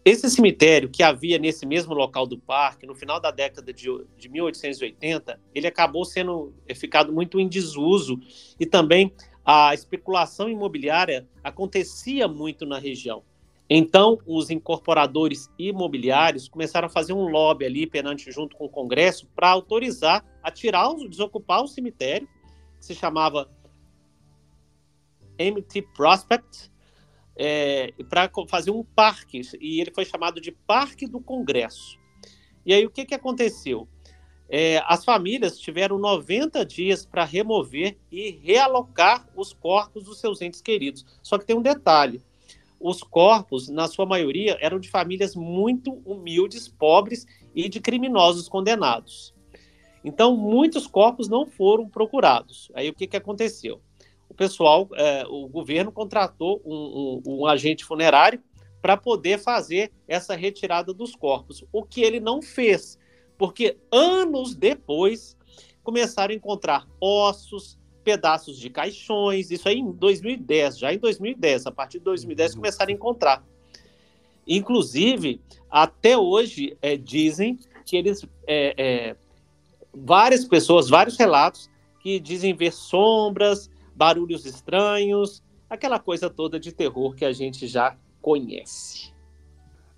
Esse cemitério que havia nesse mesmo local do parque, no final da década de, de 1880, ele acabou sendo é, ficado muito em desuso e também a especulação imobiliária acontecia muito na região. Então, os incorporadores imobiliários começaram a fazer um lobby ali perante junto com o Congresso para autorizar a tirar, desocupar o cemitério, que se chamava MT Prospect, é, para fazer um parque, e ele foi chamado de Parque do Congresso. E aí o que, que aconteceu? É, as famílias tiveram 90 dias para remover e realocar os corpos dos seus entes queridos. Só que tem um detalhe: os corpos, na sua maioria, eram de famílias muito humildes, pobres e de criminosos condenados. Então, muitos corpos não foram procurados. Aí o que, que aconteceu? O pessoal, é, o governo contratou um, um, um agente funerário para poder fazer essa retirada dos corpos, o que ele não fez, porque anos depois começaram a encontrar ossos, pedaços de caixões, isso aí em 2010, já em 2010, a partir de 2010 começaram a encontrar. Inclusive, até hoje é, dizem que eles, é, é, várias pessoas, vários relatos que dizem ver sombras, barulhos estranhos, aquela coisa toda de terror que a gente já conhece.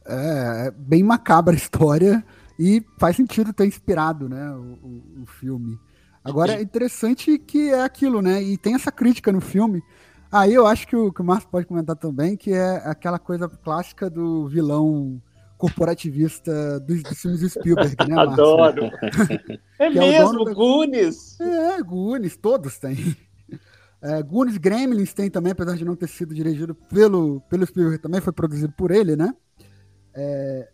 É, é bem macabra a história e faz sentido ter inspirado né, o, o, o filme. Agora é interessante que é aquilo, né? E tem essa crítica no filme. Aí eu acho que o, que o Márcio pode comentar também, que é aquela coisa clássica do vilão corporativista dos, dos filmes Spielberg, né, <laughs> Márcio? Adoro. <laughs> É é mesmo, da- Goonies. É, Goonies, todos têm. É, Goonies Gremlins tem também, apesar de não ter sido dirigido pelo, pelo Spielberg, também foi produzido por ele, né? É,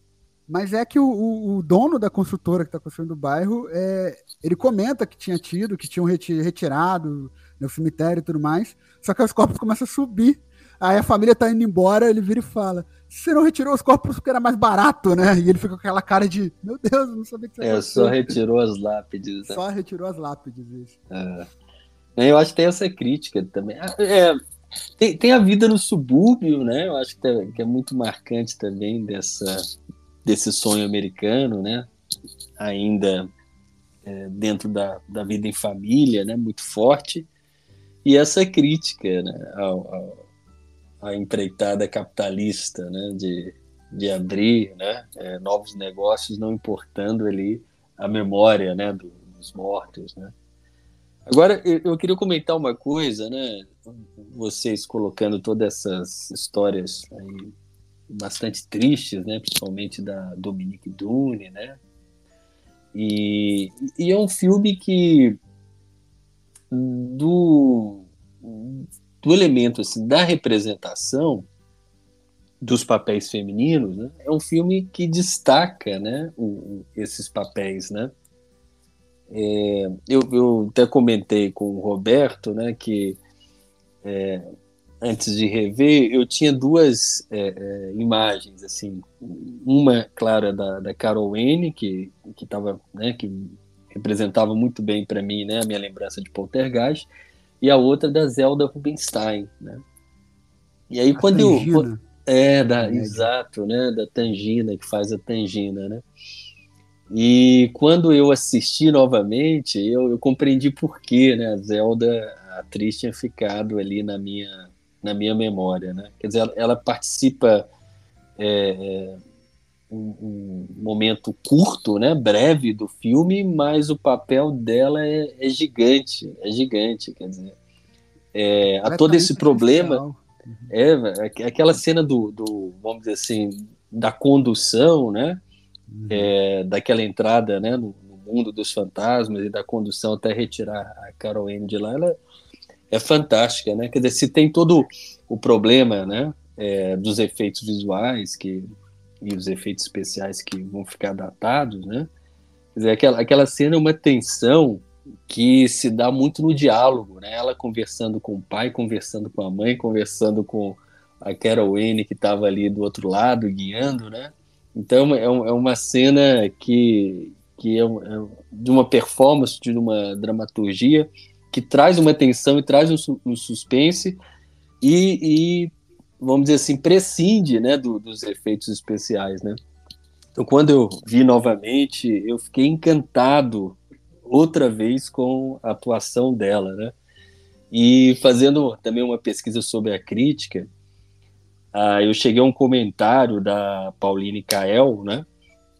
mas é que o, o- o dono da construtora que está construindo o bairro, é, ele comenta que tinha tido, que tinham reti- retirado no cemitério e tudo mais, só que os corpos começam a subir. Aí a família tá indo embora, ele vira e fala: Você não retirou os corpos porque era mais barato, né? E ele fica com aquela cara de: Meu Deus, eu não sabia que você É, aconteceu." só retirou as lápides. né? Só retirou as lápides. Isso. Eu acho que tem essa crítica também. Ah, é, tem, tem a vida no subúrbio, né? Eu acho que é, que é muito marcante também dessa, desse sonho americano, né? Ainda é, dentro da, da vida em família, né? Muito forte. E essa crítica né? ao, ao- à empreitada capitalista, né? De, de abrir né? é, novos negócios, não importando ali a memória né? do- dos mortos, né? Agora, eu, queria comentar uma coisa, né? Vocês colocando todas essas histórias aí bastante tristes, né? Principalmente da Dominique Dune, né? E, e é um filme que do, do elemento assim, da representação dos papéis femininos, né? É um filme que destaca, né? o- esses papéis, né? É, eu, eu até comentei com o Roberto, né, que é, antes de rever, eu tinha duas é, é, imagens, assim, uma, claro, é da, da Carol N, que que tava, né, que representava muito bem para mim, né, a minha lembrança de Poltergeist, e a outra da Zelda Rubinstein, né. E aí A quando eu Tangina. é, da, exato, né? Da Tangina, que faz a Tangina, né? E quando eu assisti novamente, eu, eu compreendi por que né, a Zelda, a atriz, tinha ficado ali na minha, na minha memória, né? Quer dizer, ela, ela participa é, é, um, um momento curto, né? Breve do filme, mas o papel dela é, é gigante, é gigante, quer dizer... É, a todo esse problema, é, aqu- aquela cena do, do, vamos dizer assim, da condução, né? É, daquela entrada, né, no, no mundo dos fantasmas e da condução até retirar a Carol Anne de lá, ela é fantástica, né? Quer dizer, se tem todo o problema, né, é, dos efeitos visuais que e os efeitos especiais que vão ficar datados, né? Quer dizer, aquela, aquela cena é uma tensão que se dá muito no diálogo, né? Ela conversando com o pai, conversando com a mãe, conversando com a Carol Anne que estava ali do outro lado guiando, né? Então é, um- é uma cena que, que é, um- é de uma performance, de uma dramaturgia que traz uma tensão e traz um, um suspense e, e, vamos dizer assim prescinde, né, do- dos efeitos especiais, né? Então quando eu vi novamente eu fiquei encantado outra vez com a atuação dela, né? E fazendo também uma pesquisa sobre a crítica, ah, eu cheguei a um comentário da Pauline Kael, né?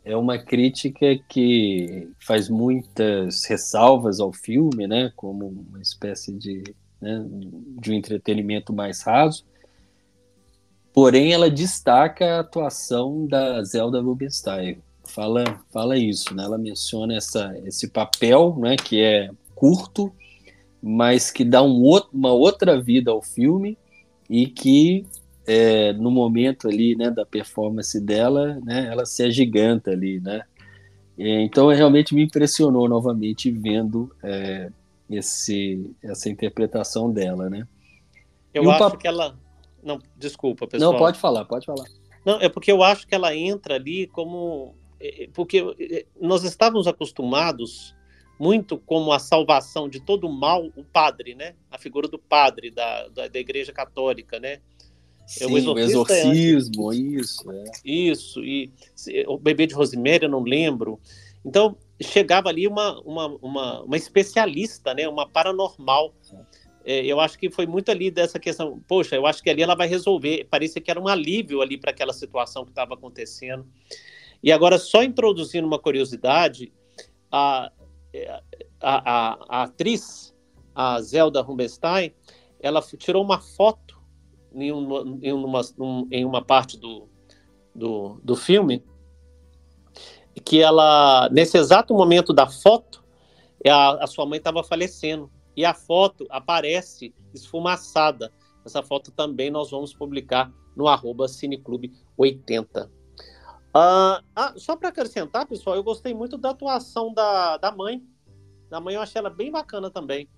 É uma crítica que faz muitas ressalvas ao filme, né? Como uma espécie de, né, de um entretenimento mais raso. Porém, ela destaca a atuação da Zelda Rubinstein. Fala, fala isso, né? Ela menciona essa, esse papel, né? Que é curto, mas que dá um outro, uma outra vida ao filme e que é, no momento ali, né, da performance dela, né, ela se agiganta ali, né? Então, realmente me impressionou novamente vendo é, esse, essa interpretação dela, né? Eu acho pap- que ela. Não, desculpa, pessoal. Não, pode falar, pode falar. Não, é porque eu acho que ela entra ali como. é, é, Porque é, nós estávamos acostumados muito como a salvação de todo o mal, o padre, né? A figura do padre da, da, da Igreja Católica, né? Sim, o o exorcista é exorcismo, isso. É. Isso, e o bebê de Rosemary, eu não lembro. Então, chegava ali uma, uma, uma, uma especialista, né? Uma paranormal. É, eu acho que foi muito ali dessa questão. Poxa, eu acho que ali ela vai resolver. Parecia que era um alívio ali para aquela situação que estava acontecendo. E agora, só introduzindo uma curiosidade, a, a, a, a atriz, a Zelda Rubinstein, ela tirou uma foto em uma, em uma, em uma parte do, do, do filme que ela, nesse exato momento da foto, a, a sua mãe estava falecendo. E a foto aparece esfumaçada. Essa foto também nós vamos publicar no arroba cineclube80. Uh, ah, só para acrescentar, pessoal, eu gostei muito da atuação da, da mãe. Da mãe eu achei ela bem bacana também.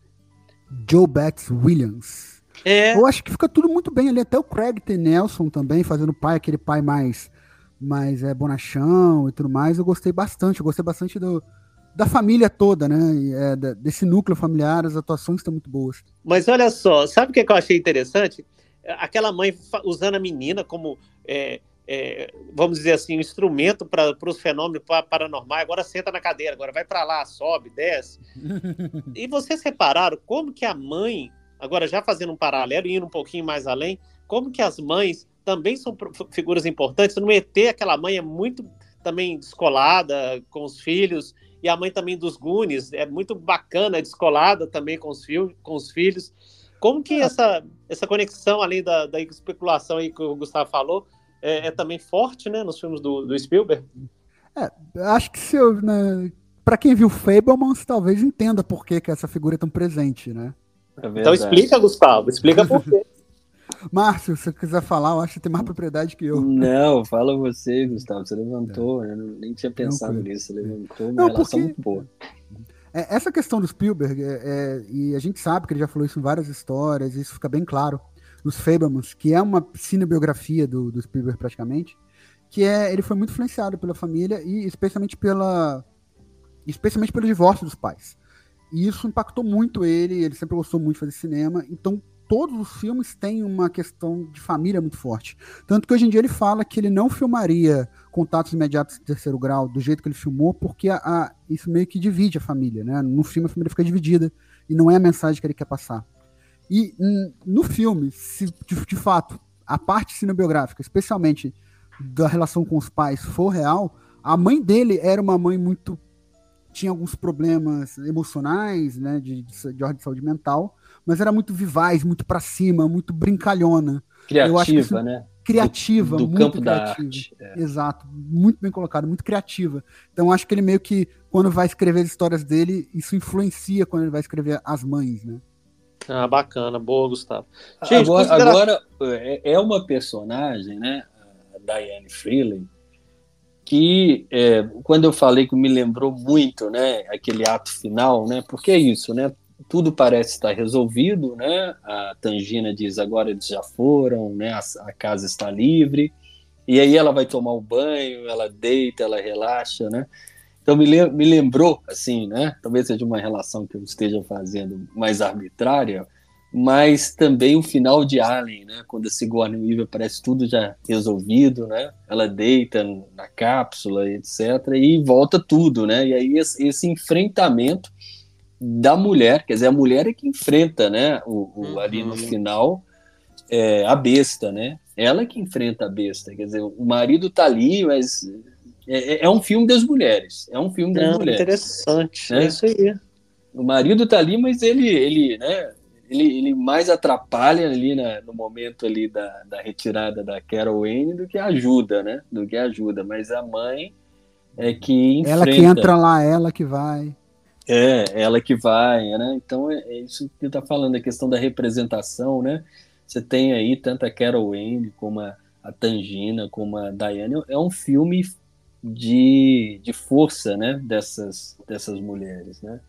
Joe Betts Williams. É. Eu acho que fica tudo muito bem ali. Até o Craig T. Nelson também, fazendo pai, aquele pai mais, mais é, bonachão e tudo mais. Eu gostei bastante. Eu gostei bastante do, da família toda, né? É, desse núcleo familiar, as atuações estão muito boas. Mas olha só, sabe o que, eu achei interessante? Aquela mãe usando a menina como, é, é, vamos dizer assim, um instrumento para os fenômenos paranormais. Agora senta na cadeira, agora vai para lá, sobe, desce. <laughs> e vocês repararam como que a mãe, agora já fazendo um paralelo, indo um pouquinho mais além, como que as mães também são figuras importantes. No ET, aquela mãe é muito também descolada com os filhos e a mãe também dos Goonies, é muito bacana, descolada também com os, com os filhos. Como que é. essa, essa conexão, além da, da especulação aí que o Gustavo falou, é, é também forte, né, nos filmes do, do Spielberg? É, acho que se eu, né, para quem viu Fablemans, talvez entenda por que, que essa figura é tão presente, né? É então explica, Gustavo, explica por quê. <laughs> Márcio, se você quiser falar, eu acho que tem mais propriedade que eu. Não, fala você, Gustavo. Você levantou, é. eu nem tinha pensado não, nisso. Você levantou uma não, relação porque... muito boa. É, essa questão do Spielberg, é, é, e a gente sabe que ele já falou isso em várias histórias, isso fica bem claro nos Fablemans, que é uma cinebiografia do, do Spielberg praticamente, que é ele foi muito influenciado pela família e especialmente pela especialmente pelo divórcio dos pais. E isso impactou muito ele, ele sempre gostou muito de fazer cinema, então todos os filmes têm uma questão de família muito forte. Tanto que hoje em dia ele fala que ele não filmaria contatos imediatos de terceiro grau do jeito que ele filmou, porque a, a, isso meio que divide a família, né? No filme a família fica dividida e não é a mensagem que ele quer passar. E no filme, se de, de fato a parte cinebiográfica, especialmente da relação com os pais, for real, a mãe dele era uma mãe muito tinha alguns problemas emocionais, né, de, de ordem de saúde mental, mas era muito vivaz, muito para cima, muito brincalhona. Criativa, isso, né? Criativa, do, do muito campo criativa. da arte. É. Exato, muito bem colocado, muito criativa. Então acho que ele meio que, quando vai escrever as histórias dele, isso influencia quando ele vai escrever as mães, né? Ah, bacana, boa, Gustavo. Gente, agora, considera... agora é, é uma personagem, né? A Diane Freeland, que é, quando eu falei que me lembrou muito, né, aquele ato final, né, porque é isso, né, tudo parece estar resolvido, né? A Tangina diz agora eles já foram, né? A, a, casa está livre. E aí ela vai tomar um banho, ela deita, ela relaxa, né? Então me, me lembrou, assim, né? Talvez seja uma relação que eu esteja fazendo mais arbitrária, mas também o final de Alien, né? Quando a Sigourney Weaver parece tudo já resolvido, né? Ela deita na cápsula, etc. E volta tudo, né? E aí esse, enfrentamento da mulher, quer dizer, a mulher é que enfrenta, né, o, o uhum. ali no final, é, a besta, né? Ela que enfrenta a besta, quer dizer, o marido tá ali, mas é, é, é um filme das mulheres, é um filme das mulheres. Interessante, né? é isso aí. O marido tá ali, mas ele, ele, né, ele, ele mais atrapalha ali na, no momento ali da, da retirada da Carol Wayne do que ajuda, né? Do que ajuda, mas a mãe é que enfrenta. Ela que entra lá, ela que vai. É, ela que vai, né? Então é, é isso que está falando, a questão da representação, né? Você tem aí tanto a Carol Wayne como a, a Tangina, como a Diane. É um filme de, de força, né? Dessas, dessas mulheres, né?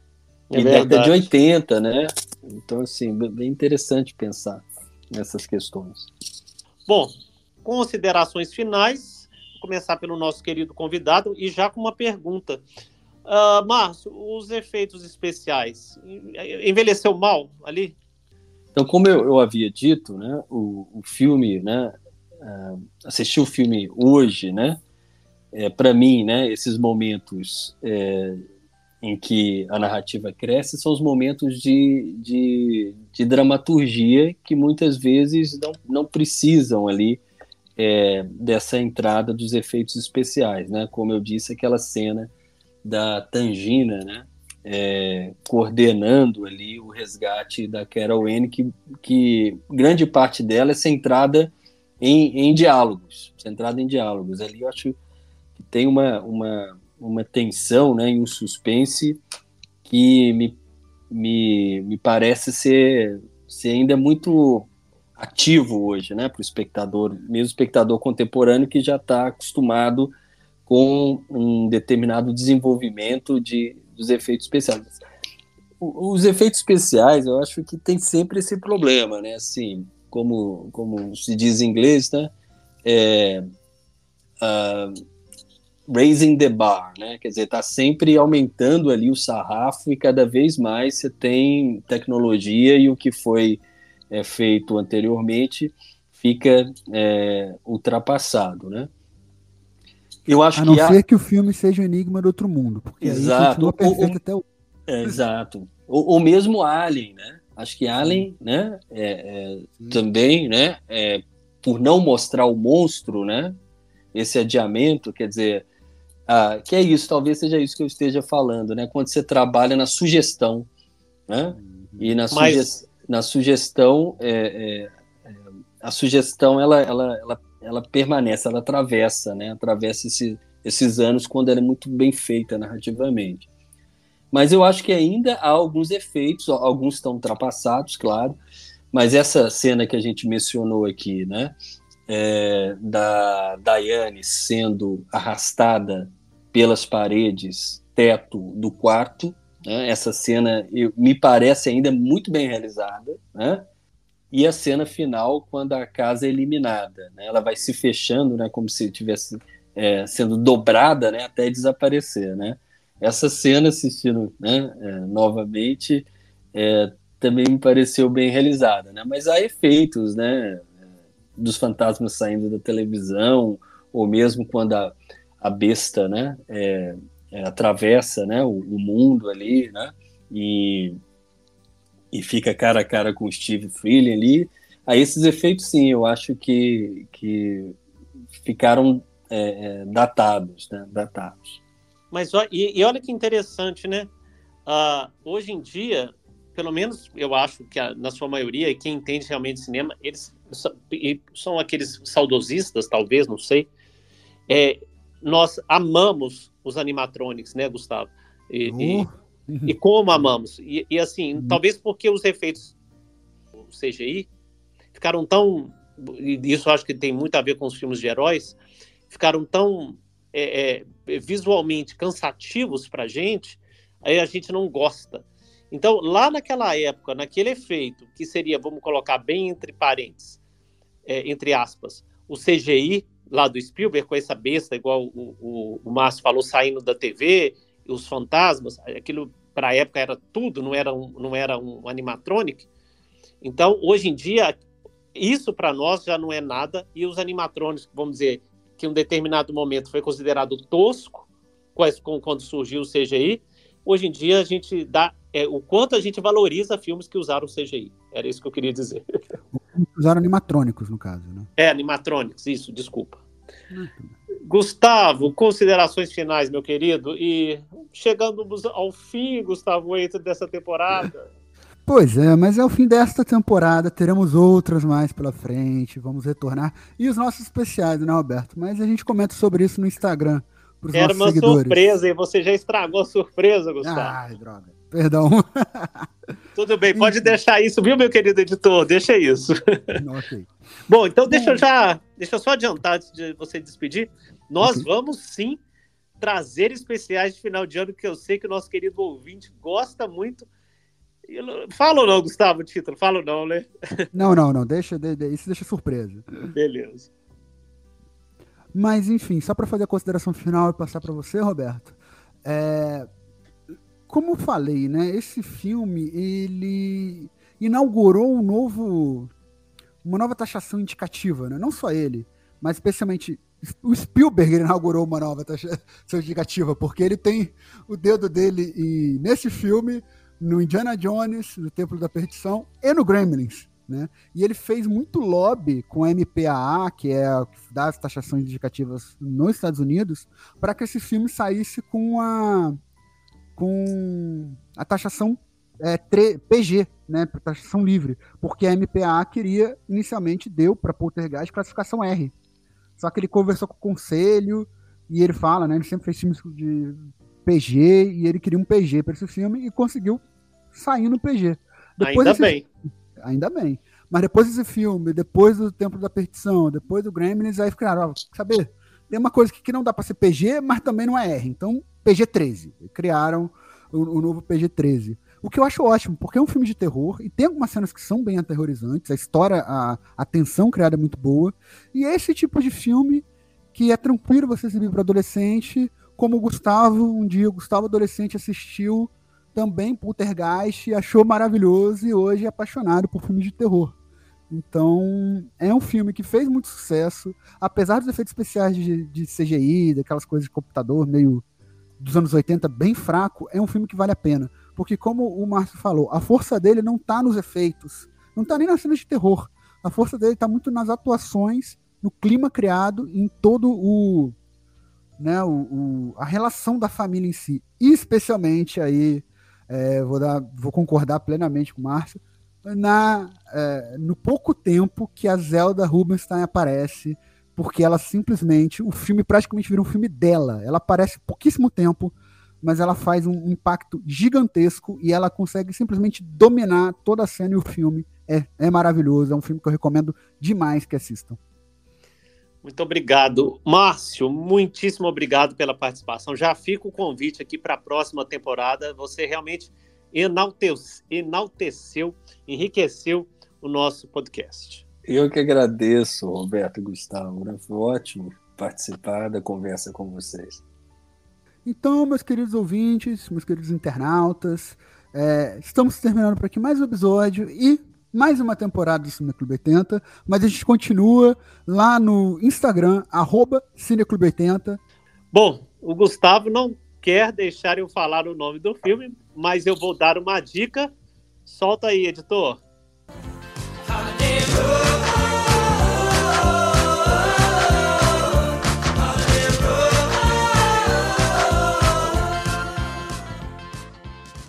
É e década de 80, né? Então, assim, bem interessante pensar nessas questões. Bom, considerações finais. Vou começar pelo nosso querido convidado e já com uma pergunta. Uh, Márcio, os efeitos especiais, envelheceu mal ali? Então, como eu, eu havia dito, né, o, o filme, né, uh, assistir o filme hoje, né, é, para mim, né, esses momentos é, em que a narrativa cresce são os momentos de, de, de dramaturgia que muitas vezes não, não precisam ali é, dessa entrada dos efeitos especiais, né? Como eu disse, aquela cena da Tangina, né? é, coordenando ali o resgate da Carol N, que, que grande parte dela é centrada em, em diálogos, centrada em diálogos. Ali eu acho que tem uma, uma, uma tensão né, e um suspense que me, me, me parece ser, ser ainda muito ativo hoje, né, para o espectador, mesmo espectador contemporâneo que já está acostumado com um determinado desenvolvimento de, dos efeitos especiais. Os efeitos especiais, eu acho que tem sempre esse problema, né? Assim, como, como se diz em inglês, né? É, raising the bar, né? Quer dizer, está sempre aumentando ali o sarrafo e cada vez mais você tem tecnologia e o que foi é, feito anteriormente fica é, ultrapassado, né? Eu acho a não que ser que o filme seja o Enigma do Outro Mundo, porque exato. aí perfeito o, até o... É, exato. O, o, mesmo Alien, né? Acho que Alien, né? É, é, também, né? É, por não mostrar o monstro, né? Esse adiamento, quer dizer, ah, que é isso, talvez seja isso que eu esteja falando, né? Quando você trabalha na sugestão, né? E na, suge Mas... na sugestão, é, é, é, a sugestão ela, ela, ela ela permanece, ela atravessa, né? Atravessa esse, esses anos quando ela é muito bem feita narrativamente. Mas eu acho que ainda há alguns efeitos, alguns estão ultrapassados, claro, mas essa cena que a gente mencionou aqui, né? É, da Diane sendo arrastada pelas paredes, teto do quarto, né? essa cena eu, me parece ainda muito bem realizada, né? e a cena final quando a casa é eliminada. Né? Ela vai se fechando, né, como se estivesse é, sendo dobrada né, até desaparecer. Né? Essa cena, assistindo né, é, novamente, é, também me pareceu bem realizada. Né? Mas há efeitos né, dos fantasmas saindo da televisão, ou mesmo quando a, a besta né, é, é, atravessa né, o, o mundo ali, né, e e fica cara a cara com o Steve Freeling ali. Aí esses efeitos, sim, eu acho que, que ficaram é, é, datados, né? Datados. Mas e, e olha que interessante, né? Uh, hoje em dia, pelo menos eu acho que a, na sua maioria, quem entende realmente cinema, eles são aqueles saudosistas, talvez, não sei. É, nós amamos os animatronics, né, Gustavo? E, uh. e e como <laughs> amamos. E, e assim, uhum. talvez porque os efeitos CGI ficaram tão. E isso acho que tem muito a ver com os filmes de heróis, ficaram tão é, é, visualmente cansativos para a gente, aí a gente não gosta. Então, lá naquela época, naquele efeito, que seria, vamos colocar bem entre parênteses, é, entre aspas, o CGI lá do Spielberg, com essa besta, igual o, o, o Márcio falou, saindo da TV, os fantasmas, aquilo para a época era tudo, não era um, não era um animatronic. Então, hoje em dia, isso para nós já não é nada, e os animatrônicos, vamos dizer, que em um determinado momento foi considerado tosco, quando surgiu o CGI, hoje em dia a gente dá é, o quanto a gente valoriza filmes que usaram CGI. Era isso que eu queria dizer. <laughs> Usaram animatrônicos, no caso, né? É, animatrônicos, isso, desculpa. Gustavo, considerações finais, meu querido. E chegando ao fim, Gustavo, entre dessa temporada. Pois é, mas é o fim desta temporada, teremos outras mais pela frente, vamos retornar. E os nossos especiais, né, Roberto? Mas a gente comenta sobre isso no Instagram. Era uma seguidores. surpresa e você já estragou a surpresa, Gustavo. Ai, droga. Perdão. <laughs> Tudo bem, pode deixar isso, viu, meu querido editor? Deixa isso. Okay. <laughs> Bom, então deixa eu já, deixa eu só adiantar antes de você despedir. Nós vamos sim trazer especiais de final de ano que eu sei que o nosso querido ouvinte gosta muito. Fala ou não, Gustavo, o título? Fala ou não, né? <laughs> Não, não, não. Deixa, de, de, isso deixa surpresa. Beleza. Mas, enfim, só para fazer a consideração final e passar para você, Roberto. É, como falei, né? Esse filme ele inaugurou um novo, uma nova taxação indicativa, né? Não só ele, mas especialmente o Spielberg inaugurou uma nova taxação indicativa, porque ele tem o dedo dele e, nesse filme, no Indiana Jones, no Templo da Perdição e no Gremlins. Né? E ele fez muito lobby com a MPAA, que é a que dá as taxações indicativas nos Estados Unidos, para que esse filme saísse com a com a taxação é, PG, né, taxação livre, porque a MPA queria, inicialmente, deu para Poltergeist classificação R. Só que ele conversou com o conselho e ele fala, né, ele sempre fez filmes de PG e ele queria um PG para esse filme e conseguiu sair no PG. Depois ainda bem. Ainda bem. Mas depois desse filme, depois do Templo da Perdição, depois do Gremlins, aí ficaram, ó, saber, tem uma coisa que não dá para ser PG, mas também não é R. Então, PG-13. Criaram o, o novo PG-13. O que eu acho ótimo, porque é um filme de terror e tem algumas cenas que são bem aterrorizantes, a história, a, a tensão criada é muito boa. E é esse tipo de filme que é tranquilo você exibir para adolescente, como o Gustavo, um dia o Gustavo adolescente assistiu também Poltergeist, achou maravilhoso e hoje é apaixonado por filmes de terror. Então, é um filme que fez muito sucesso, apesar dos efeitos especiais de, de CGI, daquelas coisas de computador meio dos anos 80 bem fraco, é um filme que vale a pena. Porque, como o Márcio falou, a força dele não está nos efeitos, não está nem nas cenas de terror. A força dele está muito nas atuações, no clima criado, em todo o. Né, o, o a relação da família em si. E especialmente aí, é, vou, dar, vou concordar plenamente com o Márcio, na, é, no pouco tempo que a Zelda Rubinstein aparece, porque ela simplesmente, o filme praticamente vira um filme dela. Ela aparece pouquíssimo tempo, mas ela faz um impacto gigantesco e ela consegue simplesmente dominar toda a cena e o filme. É, é maravilhoso, é um filme que eu recomendo demais que assistam. Muito obrigado. Márcio, muitíssimo obrigado pela participação. Já fica o convite aqui para a próxima temporada. Você realmente enalteceu, enalteceu, enriqueceu o nosso podcast. Eu que agradeço, Roberto e Gustavo. Né? Foi ótimo participar da conversa com vocês. Então, meus queridos ouvintes, meus queridos internautas, é, estamos terminando por aqui mais um episódio e mais uma temporada do Cine Clube 80, mas a gente continua lá no Instagram, arroba Cineclube 80. Bom, o Gustavo não quer deixar eu falar o nome do filme, mas eu vou dar uma dica. Solta aí, editor. Holiday